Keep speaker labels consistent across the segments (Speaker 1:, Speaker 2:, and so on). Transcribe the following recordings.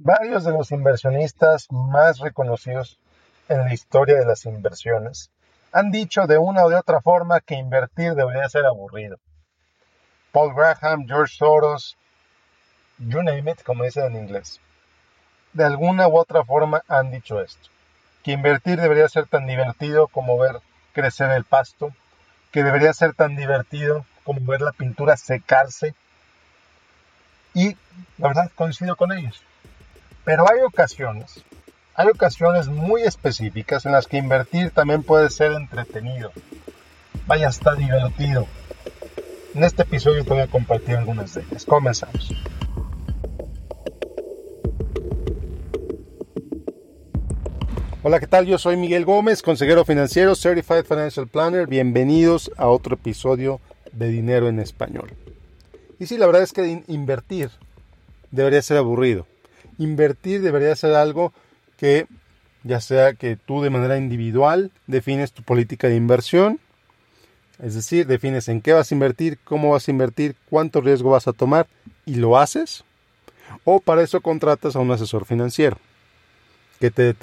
Speaker 1: Varios de los inversionistas más reconocidos en la historia de las inversiones han dicho de una o de otra forma que invertir debería ser aburrido. Paul Graham, George Soros, you name it, como dicen en inglés. De alguna u otra forma han dicho esto. Que invertir debería ser tan divertido como ver crecer el pasto, que debería ser tan divertido como ver la pintura secarse. Y la verdad coincido con ellos. Pero hay ocasiones, hay ocasiones muy específicas en las que invertir también puede ser entretenido. Vaya, está divertido. En este episodio te voy a compartir algunas de ellas. Comenzamos. Hola, ¿qué tal? Yo soy Miguel Gómez, consejero financiero, Certified Financial Planner. Bienvenidos a otro episodio de Dinero en Español. Y sí, la verdad es que invertir debería ser aburrido. Invertir debería ser algo que, ya sea que tú de manera individual defines tu política de inversión, es decir, defines en qué vas a invertir, cómo vas a invertir, cuánto riesgo vas a tomar y lo haces, o para eso contratas a un asesor financiero que te,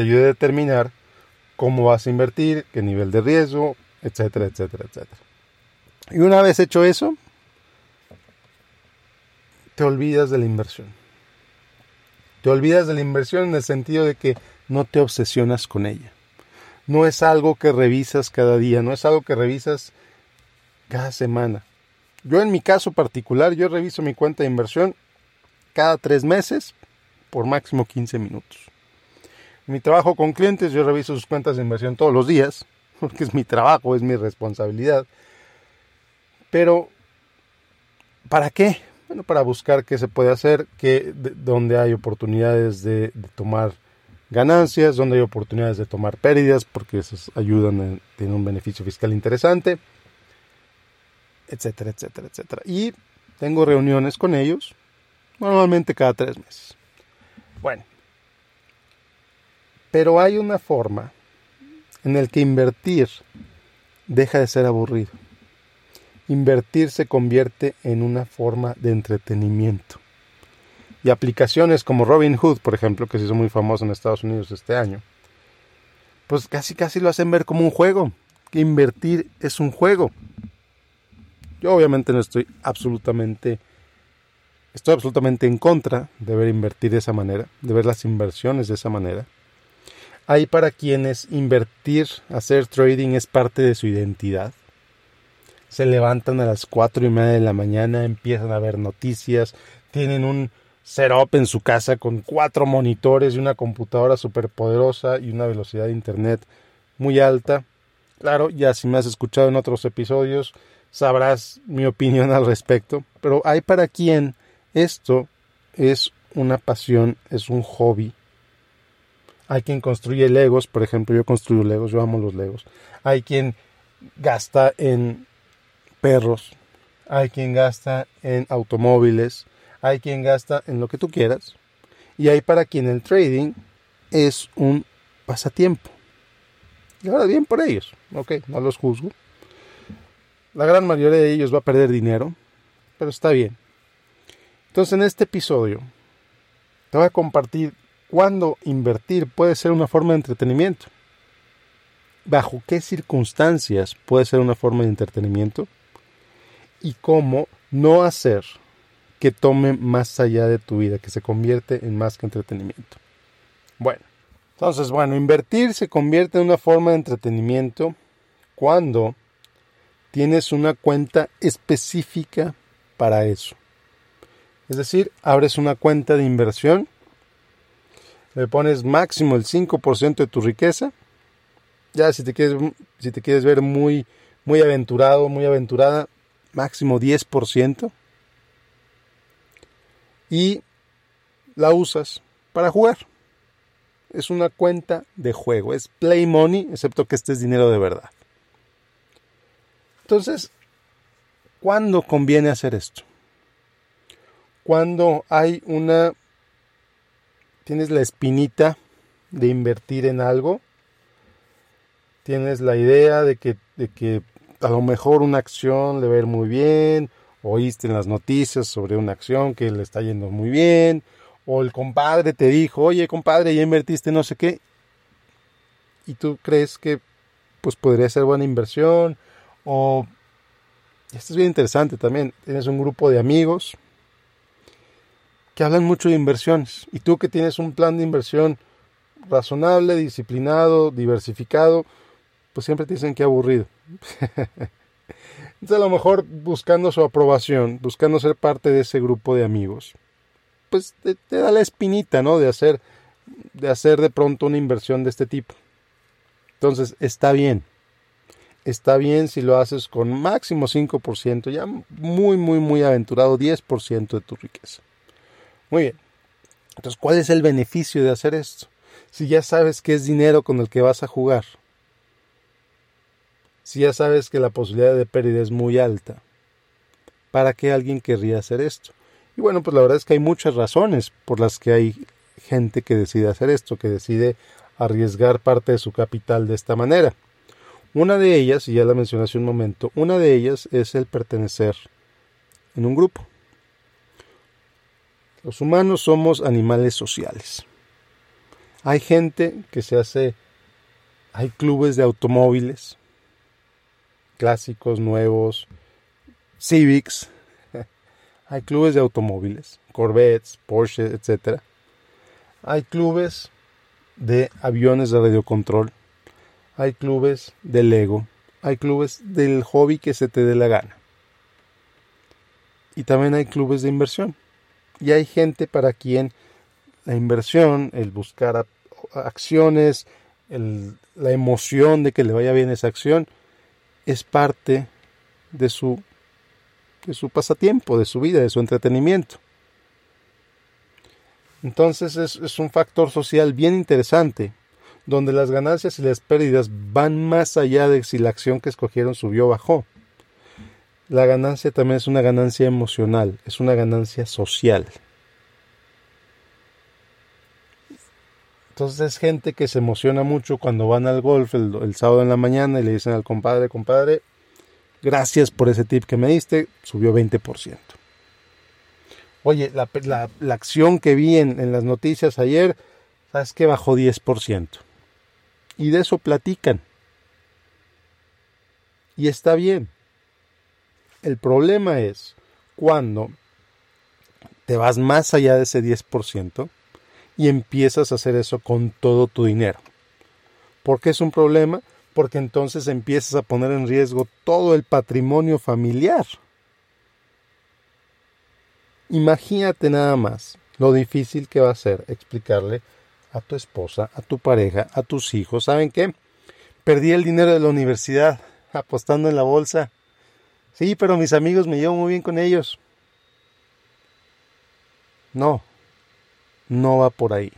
Speaker 1: ayude a determinar cómo vas a invertir, qué nivel de riesgo, etcétera, etcétera, etcétera. Y una vez hecho eso, te olvidas de la inversión. Te olvidas de la inversión en el sentido de que no te obsesionas con ella. No es algo que revisas cada día, no es algo que revisas cada semana. Yo en mi caso particular, yo reviso mi cuenta de inversión cada tres meses por máximo 15 minutos. mi trabajo con clientes, yo reviso sus cuentas de inversión todos los días, porque es mi trabajo, es mi responsabilidad. Pero, ¿para qué? Bueno, para buscar qué se puede hacer, que, donde hay oportunidades de, tomar ganancias, donde hay oportunidades de tomar pérdidas, porque esas ayudan, tienen un beneficio fiscal interesante, etcétera, etcétera, etcétera. Y tengo reuniones con ellos, normalmente cada tres meses. Bueno, pero hay una forma en el que invertir deja de ser aburrido invertir se convierte en una forma de entretenimiento. Y aplicaciones como Robinhood, por ejemplo, que se hizo muy famoso en Estados Unidos este año, pues casi casi lo hacen ver como un juego, que invertir es un juego. Yo obviamente no estoy absolutamente estoy absolutamente en contra de ver invertir de esa manera, de ver las inversiones de esa manera. Hay para quienes invertir, hacer trading es parte de su identidad se levantan a las cuatro y media de la mañana, empiezan a ver noticias, tienen un setup en su casa con cuatro monitores y una computadora súper poderosa y una velocidad de internet muy alta. Claro, ya si me has escuchado en otros episodios, sabrás mi opinión al respecto, pero hay para quien esto es una pasión, es un hobby. Hay quien construye legos, por ejemplo, yo construyo legos, yo amo los legos. Hay quien gasta en perros, hay quien gasta en automóviles, hay quien gasta en lo que tú quieras, y hay para quien el trading es un pasatiempo. Y ahora bien por ellos, ok, no los juzgo. La gran mayoría de ellos va a perder dinero, pero está bien. Entonces en este episodio te voy a compartir cuándo invertir puede ser una forma de entretenimiento. Bajo qué circunstancias puede ser una forma de entretenimiento y cómo no hacer que tome más allá de tu vida, que se convierte en más que entretenimiento. Bueno, entonces, bueno, invertir se convierte en una forma de entretenimiento cuando tienes una cuenta específica para eso. Es decir, abres una cuenta de inversión, le pones máximo el 5% de tu riqueza. Ya si te quieres, si te quieres ver muy, muy aventurado, muy aventurada, máximo 10%, y la usas para jugar. Es una cuenta de juego, es play money, excepto que este es dinero de verdad. Entonces, ¿cuándo conviene hacer esto? Cuando hay una... tienes la espinita de invertir en algo, tienes la idea de que, de que a lo mejor una acción le va a ir muy bien, oíste en las noticias sobre una acción que le está yendo muy bien, o el compadre te dijo, oye compadre, ya invertiste no sé qué, y tú crees que pues podría ser buena inversión, o esto es bien interesante también, tienes un grupo de amigos que hablan mucho de inversiones, y tú que tienes un plan de inversión razonable, disciplinado, diversificado, pues siempre te dicen que aburrido. Entonces a lo mejor buscando su aprobación, buscando ser parte de ese grupo de amigos, pues te, da la espinita, ¿no? De hacer, de hacer de pronto una inversión de este tipo. Entonces está bien. Está bien si lo haces con máximo 5%, ya muy, muy, muy aventurado, 10% de tu riqueza. Muy bien. Entonces, ¿cuál es el beneficio de hacer esto? Si ya sabes que es dinero con el que vas a jugar, si ya sabes que la posibilidad de pérdida es muy alta? ¿Para qué alguien querría hacer esto? Y bueno, pues la verdad es que hay muchas razones por las que hay gente que decide hacer esto, que decide arriesgar parte de su capital de esta manera. Una de ellas, y ya la mencioné hace un momento, una de ellas es el pertenecer en un grupo. Los humanos somos animales sociales. Hay gente que se hace, hay clubes de automóviles, clásicos, nuevos, Civics, hay clubes de automóviles, Corvettes, Porsche, etc. Hay clubes de aviones de radiocontrol, hay clubes de Lego, hay clubes del hobby que se te dé la gana. Y también hay clubes de inversión. Y hay gente para quien la inversión, el buscar acciones, la emoción de que le vaya bien esa acción, es parte de su, de su pasatiempo, de su vida, de su entretenimiento. Entonces es, es un factor social bien interesante, donde las ganancias y las pérdidas van más allá de si la acción que escogieron subió o bajó. La ganancia también es una ganancia emocional, es una ganancia social. Entonces es gente que se emociona mucho cuando van al golf el, sábado en la mañana y le dicen al compadre, compadre, gracias por ese tip que me diste, subió 20%. Oye, la, acción que vi en, en, las noticias ayer, sabes que bajó 10%. Y de eso platican. Y está bien. El problema es cuando te vas más allá de ese 10%, y empiezas a hacer eso con todo tu dinero. ¿Por qué es un problema? Porque entonces empiezas a poner en riesgo todo el patrimonio familiar. Imagínate nada más lo difícil que va a ser explicarle a tu esposa, a tu pareja, a tus hijos, ¿saben qué? Perdí el dinero de la universidad apostando en la bolsa. Sí, pero mis amigos me llevo muy bien con ellos. No, no va por ahí.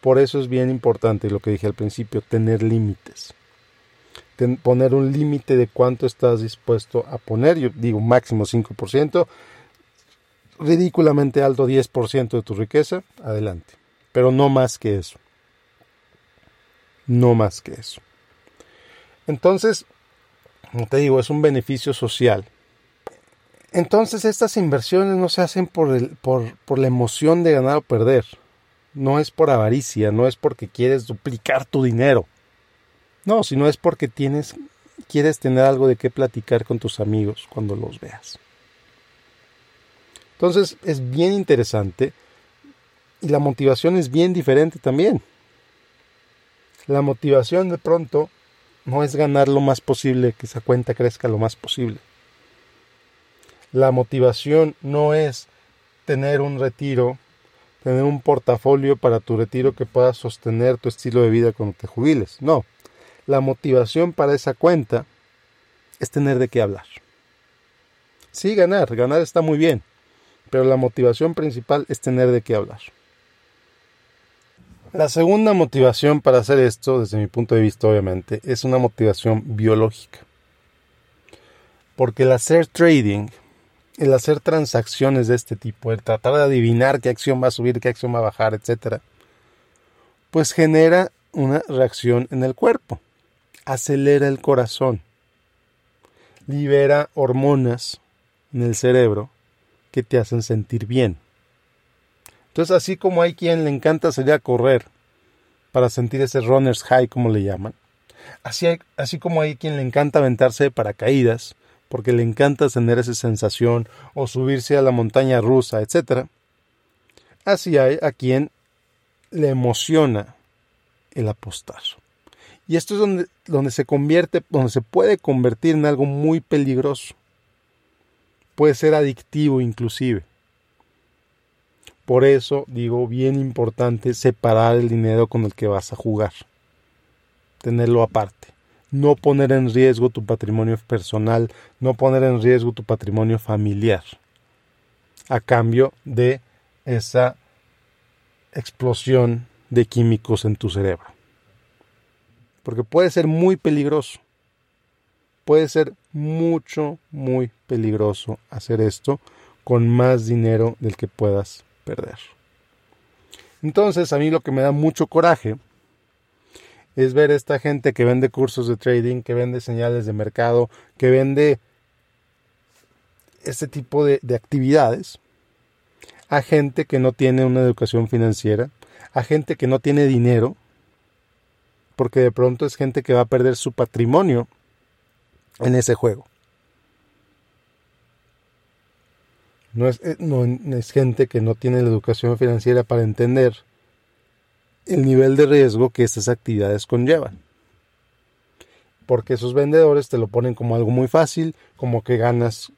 Speaker 1: Por eso es bien importante lo que dije al principio, tener límites. poner un límite de cuánto estás dispuesto a poner. Yo digo máximo 5%, ridículamente alto 10% de tu riqueza, adelante. Pero no más que eso. No más que eso. Entonces, como te digo, es un beneficio social. Entonces estas inversiones no se hacen por, por la emoción de ganar o perder. No es por avaricia, no es porque quieres duplicar tu dinero. No, sino es porque tienes, quieres tener algo de qué platicar con tus amigos cuando los veas. Entonces es bien interesante y la motivación es bien diferente también. La motivación de pronto no es ganar lo más posible, que esa cuenta crezca lo más posible. La motivación no es tener un retiro, tener un portafolio para tu retiro que pueda sostener tu estilo de vida cuando te jubiles. No, la motivación para esa cuenta es tener de qué hablar. Sí, ganar, ganar está muy bien, pero la motivación principal es tener de qué hablar. La segunda motivación para hacer esto, desde mi punto de vista obviamente, es una motivación biológica. Porque el hacer trading el hacer transacciones de este tipo, el tratar de adivinar qué acción va a subir, qué acción va a bajar, etcétera, pues genera una reacción en el cuerpo, acelera el corazón, libera hormonas en el cerebro que te hacen sentir bien. Entonces, así como hay quien le encanta salir a correr para sentir ese runner's high, como le llaman, así, así como hay quien le encanta aventarse de paracaídas, porque le encanta tener esa sensación, o subirse a la montaña rusa, etc. Así hay a quien le emociona el apostar. Y esto es donde, donde se convierte, donde se puede convertir en algo muy peligroso. Puede ser adictivo inclusive. Por eso digo, bien importante separar el dinero con el que vas a jugar. Tenerlo aparte. No poner en riesgo tu patrimonio personal, no poner en riesgo tu patrimonio familiar. A cambio de esa explosión de químicos en tu cerebro. Porque puede ser muy peligroso. Puede ser mucho, muy peligroso hacer esto con más dinero del que puedas perder. Entonces, a mí lo que me da mucho coraje es ver esta gente que vende cursos de trading, que vende señales de mercado, que vende este tipo de, de actividades a gente que no tiene una educación financiera, a gente que no tiene dinero, porque de pronto es gente que va a perder su patrimonio en ese juego. No es, eh, no es gente que no tiene la educación financiera para entender el nivel de riesgo que estas actividades conllevan. Porque esos vendedores te lo ponen como algo muy fácil, como que ganas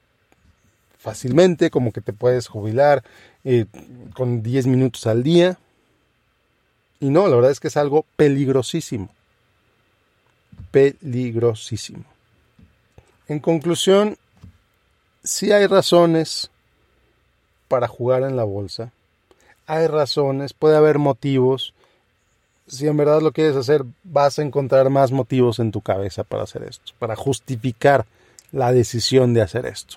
Speaker 1: fácilmente, como que te puedes jubilar eh, con 10 minutos al día. Y no, la verdad es que es algo peligrosísimo. Peligrosísimo. En conclusión, sí hay razones para jugar en la bolsa. Hay razones, puede haber motivos. Si en verdad lo quieres hacer, vas a encontrar más motivos en tu cabeza para hacer esto, para justificar la decisión de hacer esto.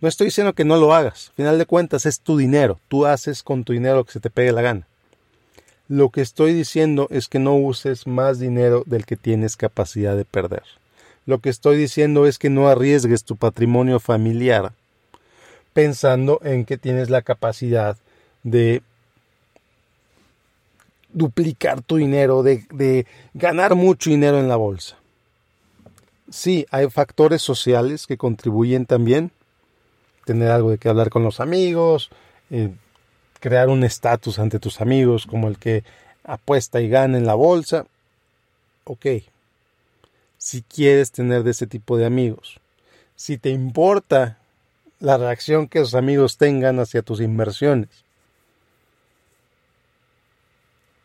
Speaker 1: No estoy diciendo que no lo hagas. Al final de cuentas es tu dinero. Tú haces con tu dinero lo que se te pegue la gana. Lo que estoy diciendo es que no uses más dinero del que tienes capacidad de perder. Lo que estoy diciendo es que no arriesgues tu patrimonio familiar pensando en que tienes la capacidad de duplicar tu dinero, de, de, ganar mucho dinero en la bolsa. Sí, hay factores sociales que contribuyen también, tener algo de que hablar con los amigos, eh, crear un estatus ante tus amigos como el que apuesta y gana en la bolsa. Ok, si quieres tener de ese tipo de amigos, si te importa la reacción que tus amigos tengan hacia tus inversiones.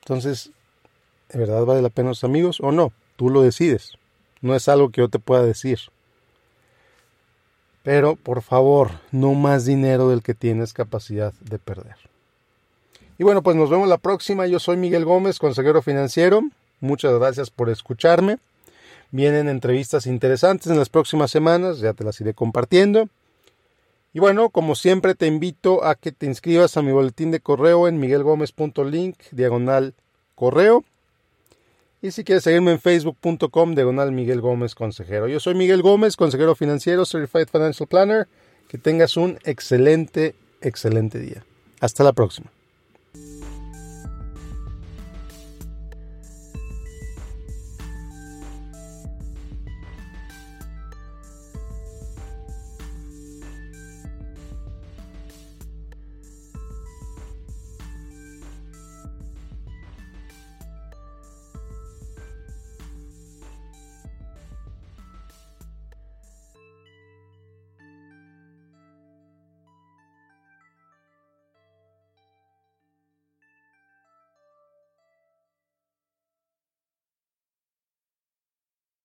Speaker 1: Entonces, ¿de verdad vale la pena los amigos o no? Tú lo decides. No es algo que yo te pueda decir. Pero por favor, no más dinero del que tienes capacidad de perder. Y bueno, pues nos vemos la próxima. Yo soy Miguel Gómez, consejero financiero. Muchas gracias por escucharme. Vienen entrevistas interesantes en las próximas semanas, ya te las iré compartiendo. Y bueno, como siempre te invito a que te inscribas a mi boletín de correo en miguelgomez.link diagonal correo. Y si quieres seguirme en facebook.com, diagonal Miguel Gómez Consejero. Yo soy Miguel Gómez, consejero financiero, Certified Financial Planner. Que tengas un excelente, excelente día. Hasta la próxima.